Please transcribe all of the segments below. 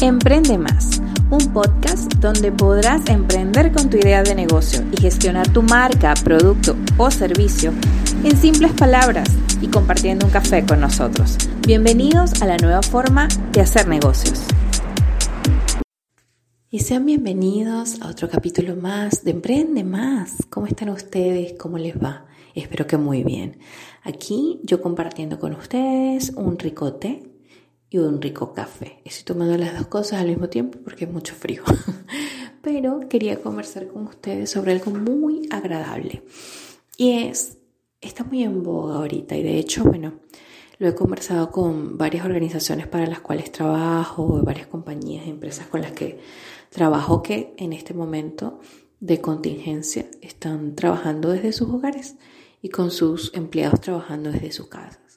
Emprende Más, un podcast donde podrás emprender con tu idea de negocio y gestionar tu marca, producto o servicio en simples palabras y compartiendo un café con nosotros. Bienvenidos a la nueva forma de hacer negocios. Y sean bienvenidos a otro capítulo más de Emprende Más. ¿Cómo están ustedes? ¿Cómo les va? Espero que muy bien. Aquí yo compartiendo con ustedes un ricote y un rico café. Estoy tomando las dos cosas al mismo tiempo porque es mucho frío. Pero quería conversar con ustedes sobre algo muy agradable. Y es, está muy en boga ahorita y de hecho, bueno, lo he conversado con varias organizaciones para las cuales trabajo, varias compañías empresas con las que trabajo que en este momento de contingencia están trabajando desde sus hogares y con sus empleados trabajando desde su casa.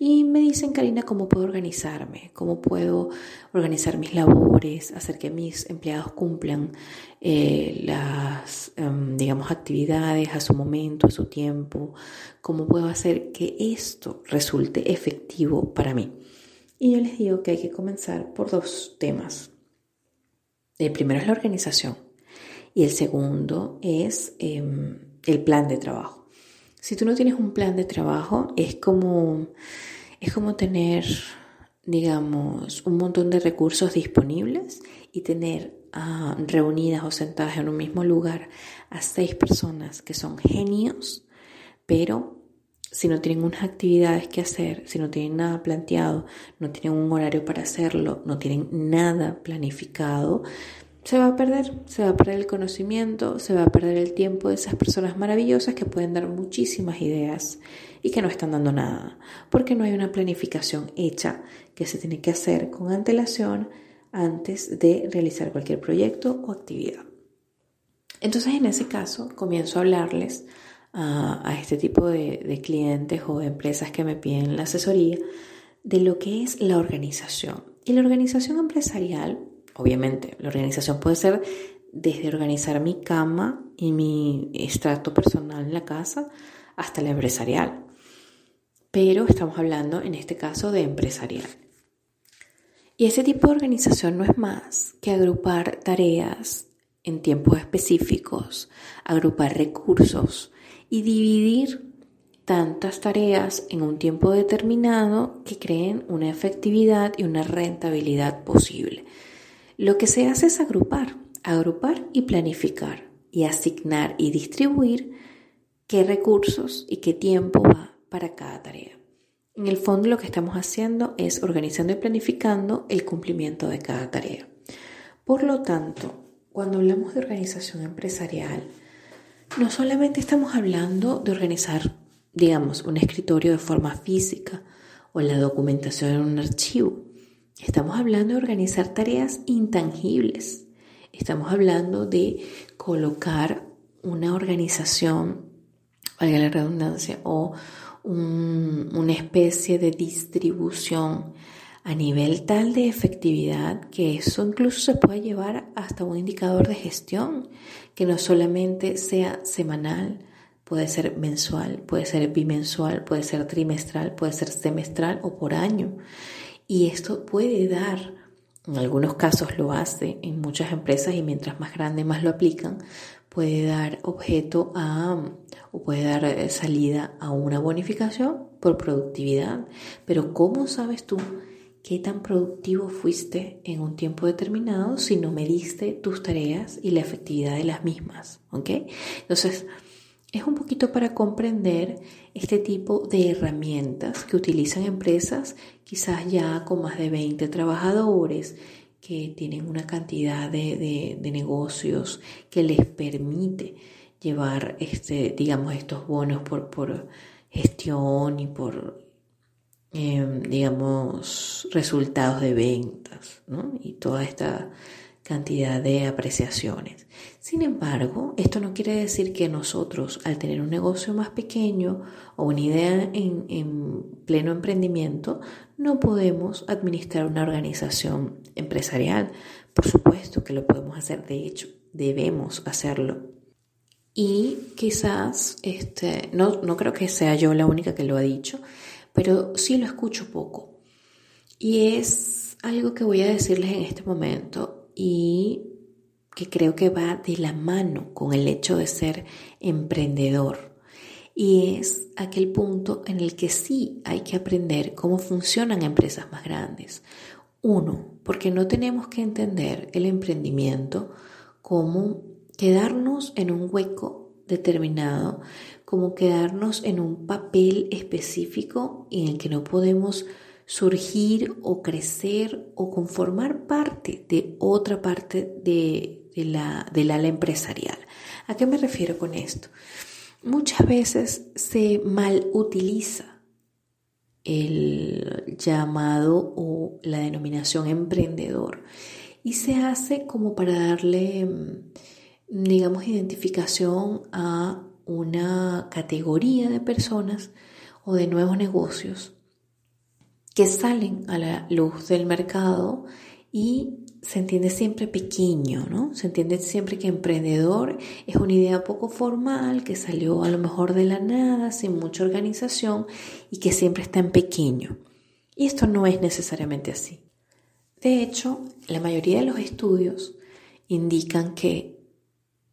Y me dicen, Karina, ¿cómo puedo organizarme? ¿Cómo puedo organizar mis labores, hacer que mis empleados cumplan eh, las, em, digamos, actividades a su momento, a su tiempo? ¿Cómo puedo hacer que esto resulte efectivo para mí? Y yo les digo que hay que comenzar por dos temas. El primero es la organización y el segundo es em, el plan de trabajo. Si tú no tienes un plan de trabajo, es como, es como tener, digamos, un montón de recursos disponibles y tener ah, reunidas o sentadas en un mismo lugar a seis personas que son genios, pero si no tienen unas actividades que hacer, si no tienen nada planteado, no tienen un horario para hacerlo, no tienen nada planificado, se va a perder, se va a perder el conocimiento, se va a perder el tiempo de esas personas maravillosas que pueden dar muchísimas ideas y que no están dando nada, porque no hay una planificación hecha que se tiene que hacer con antelación antes de realizar cualquier proyecto o actividad. Entonces, en ese caso, comienzo a hablarles a, este tipo de, de clientes o de empresas que me piden la asesoría de lo que es la organización. Y la organización empresarial Obviamente, la organización puede ser desde organizar mi cama y mi estrato personal en la casa hasta la empresarial. Pero estamos hablando en este caso de empresarial. Y ese tipo de organización no es más que agrupar tareas en tiempos específicos, agrupar recursos y dividir tantas tareas en un tiempo determinado que creen una efectividad y una rentabilidad posible. Lo que se hace es agrupar, agrupar y planificar y asignar y distribuir qué recursos y qué tiempo va para cada tarea. En el fondo lo que estamos haciendo es organizando y planificando el cumplimiento de cada tarea. Por lo tanto, cuando hablamos de organización empresarial, no solamente estamos hablando de organizar, digamos, un escritorio de forma física o la documentación en un archivo, Estamos hablando de organizar tareas intangibles. Estamos hablando de colocar una organización, valga la redundancia, o una especie de distribución a nivel tal de efectividad que eso incluso se puede llevar hasta un indicador de gestión, que no solamente sea semanal, puede ser mensual, puede ser bimensual, puede ser trimestral, puede ser semestral o por año. Y esto puede dar, en algunos casos lo hace en muchas empresas y mientras más grande más lo aplican, puede dar objeto a o puede dar eh, salida a una bonificación por productividad. Pero ¿cómo sabes tú qué tan productivo fuiste en un tiempo determinado si no mediste tus tareas y la efectividad de las mismas? ¿Ok? Entonces, es un poquito para comprender este tipo de herramientas que utilizan empresas quizás ya con más de 20 trabajadores que tienen una cantidad de, negocios que les permite llevar este, digamos, estos bonos por, por gestión y por, em, digamos, resultados de ventas, ¿no? Y toda esta cantidad de apreciaciones. Sin embargo, esto no quiere decir que nosotros, al tener un negocio más pequeño o una idea en, pleno emprendimiento, no podemos administrar una organización empresarial. Por supuesto que lo podemos hacer, de hecho, debemos hacerlo. Y quizás, este, no, no creo que sea yo la única que lo ha dicho, pero sí lo escucho poco. Y es algo que voy a decirles en este momento y que creo que va de la mano con el hecho de ser emprendedor. Y es aquel punto en el que sí hay que aprender cómo funcionan empresas más grandes. Uno, porque no tenemos que entender el emprendimiento como quedarnos en un hueco determinado, como quedarnos en un papel específico en el que no podemos surgir o crecer o conformar parte de otra parte de, la, del ala empresarial. ¿A qué me refiero con esto? Muchas veces se mal utiliza el llamado o la denominación emprendedor y se hace como para darle, digamos, identificación a una categoría de personas o de nuevos negocios que salen a la luz del mercado y se entiende siempre pequeño, ¿no? Se entiende siempre que emprendedor es una idea poco formal, que salió a lo mejor de la nada, sin mucha organización y que siempre está en pequeño. Y esto no es necesariamente así. De hecho, la mayoría de los estudios indican que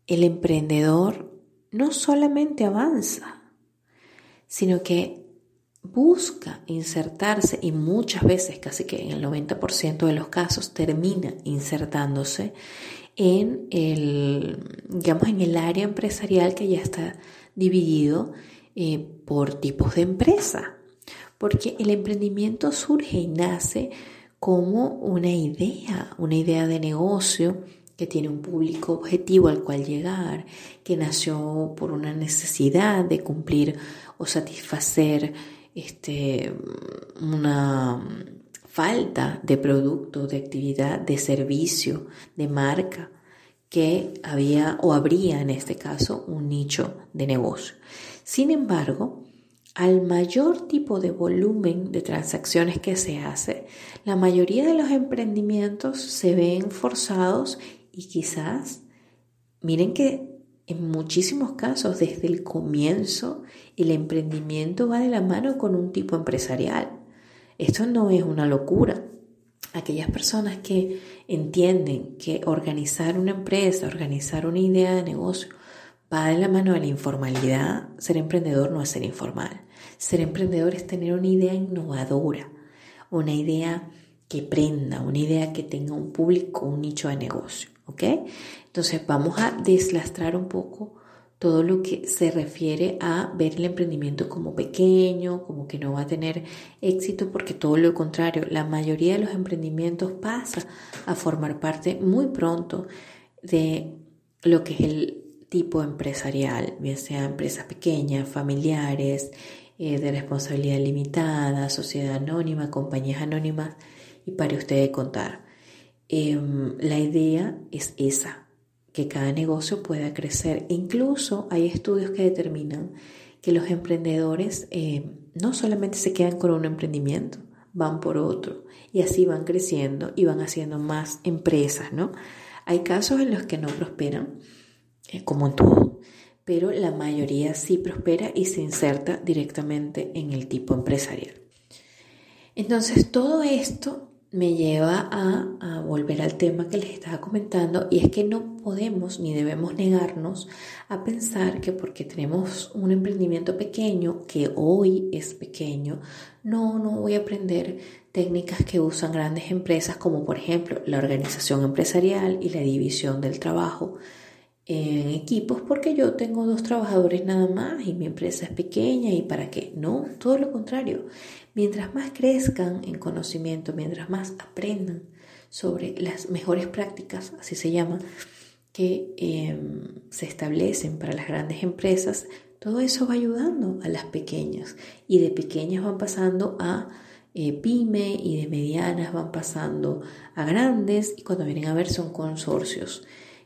el emprendedor no solamente avanza, sino que busca insertarse y muchas veces, casi que en el 90% de los casos, termina insertándose en el, digamos, en el área empresarial que ya está dividido eh, por tipos de empresa. Porque el emprendimiento surge y nace como una idea, una idea de negocio que tiene un público objetivo al cual llegar, que nació por una necesidad de cumplir o satisfacer este, una falta de producto, de actividad, de servicio, de marca, que había o habría en este caso un nicho de negocio. Sin embargo, al mayor tipo de volumen de transacciones que se hace, la mayoría de los emprendimientos se ven forzados y quizás, miren que en muchísimos casos, desde el comienzo, el emprendimiento va de la mano con un tipo empresarial. Esto no es una locura. Aquellas personas que entienden que organizar una empresa, organizar una idea de negocio, va de la mano de la informalidad, ser emprendedor no es ser informal. Ser emprendedor es tener una idea innovadora, una idea que prenda, una idea que tenga un público, un nicho de negocio. ¿Ok? Entonces vamos a deslastrar un poco todo lo que se refiere a ver el emprendimiento como pequeño, como que no va a tener éxito, porque todo lo contrario, la mayoría de los emprendimientos pasa a formar parte muy pronto de lo que es el tipo empresarial, bien sea empresas pequeñas, familiares, eh, de responsabilidad limitada, sociedad anónima, compañías anónimas, y para ustedes contar. Em, la idea es esa, que cada negocio pueda crecer. Incluso hay estudios que determinan que los emprendedores eh, no solamente se quedan con un emprendimiento, van por otro y así van creciendo y van haciendo más empresas, ¿no? Hay casos en los que no prosperan, eh, como en todo, pero la mayoría sí prospera y se inserta directamente en el tipo empresarial. Entonces, todo esto me lleva a, volver al tema que les estaba comentando y es que no podemos ni debemos negarnos a pensar que porque tenemos un emprendimiento pequeño, que hoy es pequeño, no, no voy a aprender técnicas que usan grandes empresas como por ejemplo la organización empresarial y la división del trabajo en equipos porque yo tengo dos trabajadores nada más y mi empresa es pequeña y para qué. No, todo lo contrario. Mientras más crezcan en conocimiento, mientras más aprendan sobre las mejores prácticas, así se llama, que em, se establecen para las grandes empresas, todo eso va ayudando a las pequeñas y de pequeñas van pasando a eh, pyme y de medianas van pasando a grandes y cuando vienen a ver son consorcios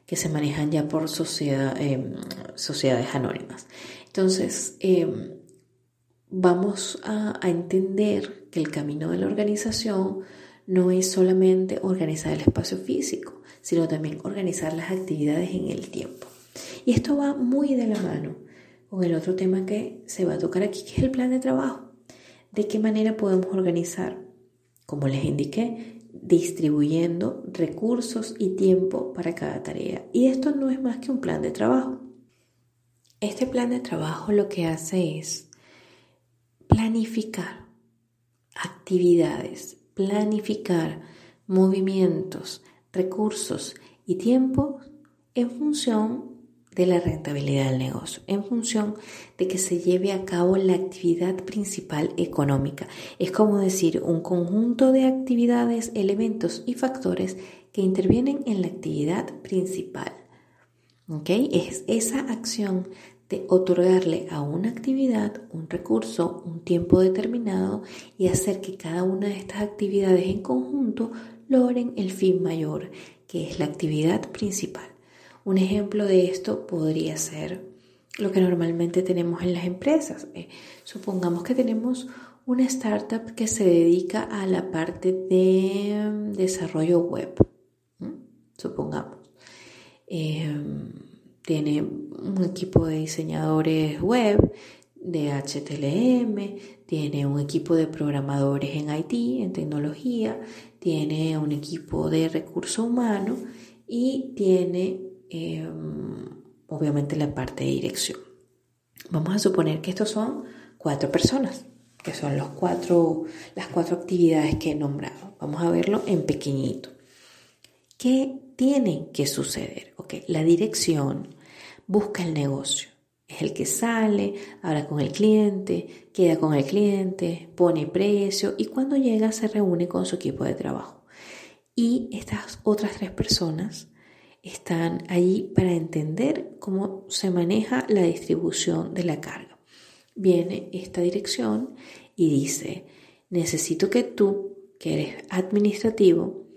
que se manejan ya por em, sociedades anónimas. Entonces, em, vamos a, entender que el camino de la organización no es solamente organizar el espacio físico, sino también organizar las actividades en el tiempo. Y esto va muy de la mano con el otro tema que se va a tocar aquí, que es el plan de trabajo. ¿De qué manera podemos organizar? Como les indiqué, distribuyendo recursos y tiempo para cada tarea. Y esto no es más que un plan de trabajo. Este plan de trabajo lo que hace es planificar actividades, planificar movimientos, recursos y tiempo en función de la rentabilidad del negocio, en función de que se lleve a cabo la actividad principal económica. Es como decir, un conjunto de actividades, elementos y factores que intervienen en la actividad principal. ¿Ok? Es esa acción de otorgarle a una actividad un recurso, un tiempo determinado y hacer que cada una de estas actividades en conjunto logren el fin mayor, que es la actividad principal. Un ejemplo de esto podría ser lo que normalmente tenemos en las empresas. Eh, supongamos que tenemos una startup que se dedica a la parte de mm, desarrollo web. Supongamos. Em, tiene un equipo de diseñadores web, de HTML, tiene un equipo de programadores en IT, en tecnología, tiene un equipo de recursos humanos y tiene em, obviamente la parte de dirección. Vamos a suponer que estos son cuatro personas, que son los cuatro, las cuatro actividades que he nombrado. Vamos a verlo en pequeñito. ¿Qué tiene que suceder? Okay, la dirección busca el negocio. Es el que sale, habla con el cliente, queda con el cliente, pone precio y cuando llega se reúne con su equipo de trabajo. Y estas otras tres personas están allí para entender cómo se maneja la distribución de la carga. Viene esta dirección y dice, necesito que tú, que eres administrativo,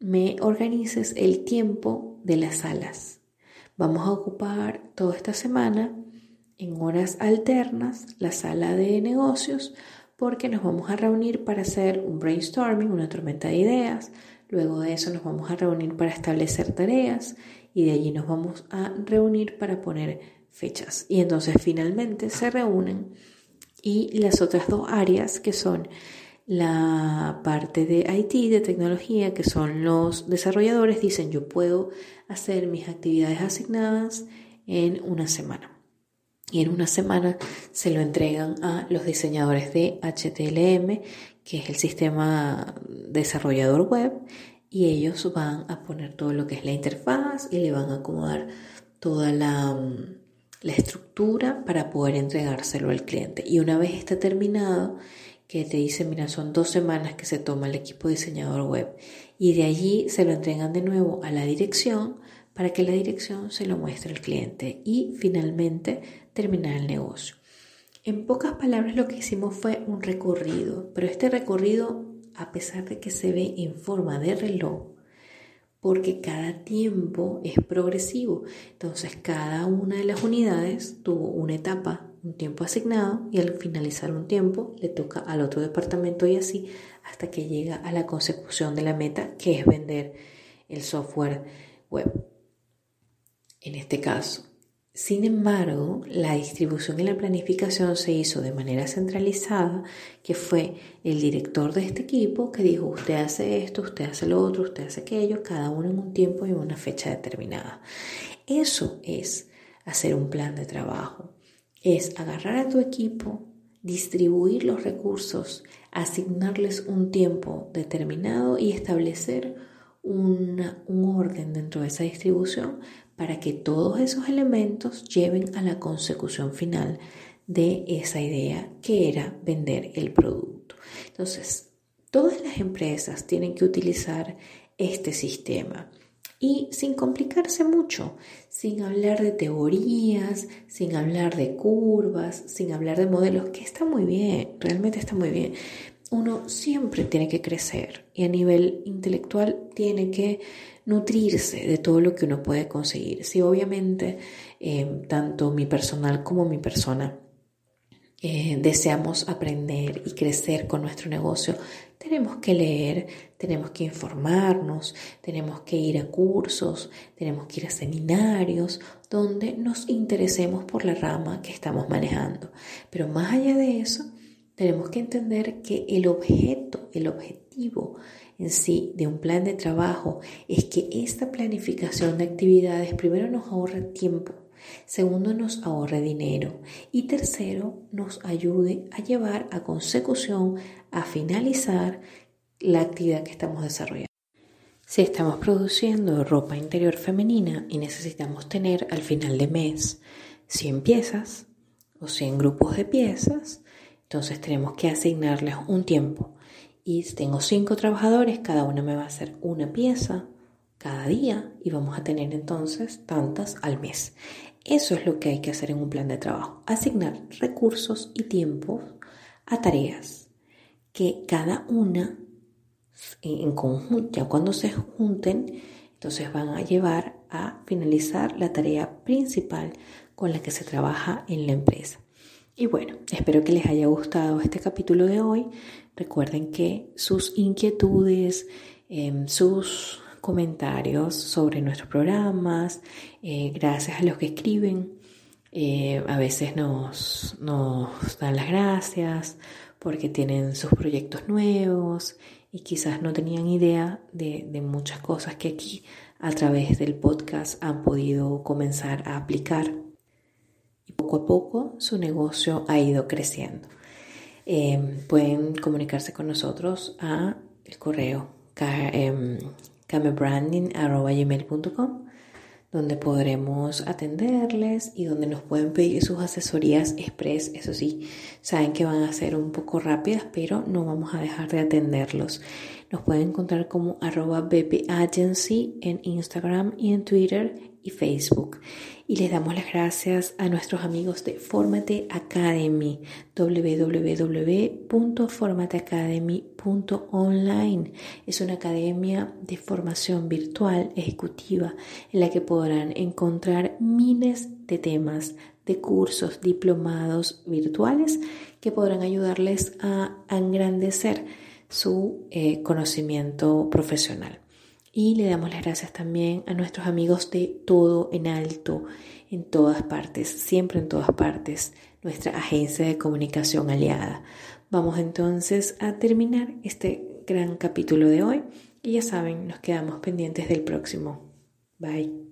me organices el tiempo de las salas. Vamos a ocupar toda esta semana en horas alternas la sala de negocios porque nos vamos a reunir para hacer un brainstorming, una tormenta de ideas. Luego de eso nos vamos a reunir para establecer tareas y de allí nos vamos a reunir para poner fechas. Y entonces finalmente se reúnen y las otras dos áreas que son la parte de IT, de tecnología, que son los desarrolladores, dicen yo puedo hacer mis actividades asignadas en una semana. Y en una semana se lo entregan a los diseñadores de HTML, que es el sistema desarrollador web, y ellos van a poner todo lo que es la interfaz y le van a acomodar toda la, la estructura para poder entregárselo al cliente. Y una vez está terminado, que te dice, mira, son dos semanas que se toma el equipo diseñador web y de allí se lo entregan de nuevo a la dirección para que la dirección se lo muestre al cliente y finalmente terminar el negocio. En pocas palabras lo que hicimos fue un recorrido, pero este recorrido, a pesar de que se ve en forma de reloj, porque cada tiempo es progresivo. Entonces, cada una de las unidades tuvo una etapa, un tiempo asignado, y al finalizar un tiempo le toca al otro departamento y así hasta que llega a la consecución de la meta, que es vender el software web. En este caso, sin embargo, la distribución y la planificación se hizo de manera centralizada, que fue el director de este equipo que dijo, usted hace esto, usted hace lo otro, usted hace aquello, cada uno en un tiempo y en una fecha determinada. Eso es hacer un plan de trabajo, es agarrar a tu equipo, distribuir los recursos, asignarles un tiempo determinado y establecer un orden dentro de esa distribución para que todos esos elementos lleven a la consecución final de esa idea que era vender el producto. Entonces, todas las empresas tienen que utilizar este sistema y sin complicarse mucho, sin hablar de teorías, sin hablar de curvas, sin hablar de modelos, que está muy bien, realmente está muy bien. Uno siempre tiene que crecer y a nivel intelectual tiene que nutrirse de todo lo que uno puede conseguir. Si obviamente eh, tanto mi personal como mi persona eh, deseamos aprender y crecer con nuestro negocio, tenemos que leer, tenemos que informarnos, tenemos que ir a cursos, tenemos que ir a seminarios donde nos interesemos por la rama que estamos manejando. Pero más allá de eso, tenemos que entender que el objeto, el objetivo en sí de un plan de trabajo es que esta planificación de actividades primero nos ahorre tiempo, segundo nos ahorre dinero y tercero nos ayude a llevar a consecución, a finalizar la actividad que estamos desarrollando. Si estamos produciendo ropa interior femenina y necesitamos tener al final de mes 100 piezas o 100 grupos de piezas, entonces tenemos que asignarles un tiempo. Y tengo 5 trabajadores, cada uno me va a hacer una pieza cada día y vamos a tener entonces tantas al mes. Eso es lo que hay que hacer en un plan de trabajo, asignar recursos y tiempos a tareas que cada una en conjunto, ya cuando se junten, entonces van a llevar a finalizar la tarea principal con la que se trabaja en la empresa. Y bueno, espero que les haya gustado este capítulo de hoy. Recuerden que sus inquietudes, em, sus comentarios sobre nuestros programas, eh, gracias a los que escriben, eh, a veces nos, dan las gracias porque tienen sus proyectos nuevos y quizás no tenían idea de, de, muchas cosas que aquí a través del podcast han podido comenzar a aplicar. Poco a poco su negocio ha ido creciendo. Em, pueden comunicarse con nosotros a el correo camebranding.com donde podremos atenderles y donde nos pueden pedir sus asesorías express. Eso sí, saben que van a ser un poco rápidas, pero no vamos a dejar de atenderlos. Nos pueden encontrar como arroba en Instagram en Twitter y Facebook. Y les damos las gracias a nuestros amigos de Formate Academy, www.formateacademy.online. Es una academia de formación virtual ejecutiva en la que podrán encontrar miles de temas de cursos diplomados virtuales que podrán ayudarles a engrandecer su eh, conocimiento profesional. Y le damos las gracias también a nuestros amigos de Todo en Alto, en todas partes, siempre en todas partes, nuestra agencia de comunicación aliada. Vamos entonces a terminar este gran capítulo de hoy y ya saben, nos quedamos pendientes del próximo. Bye.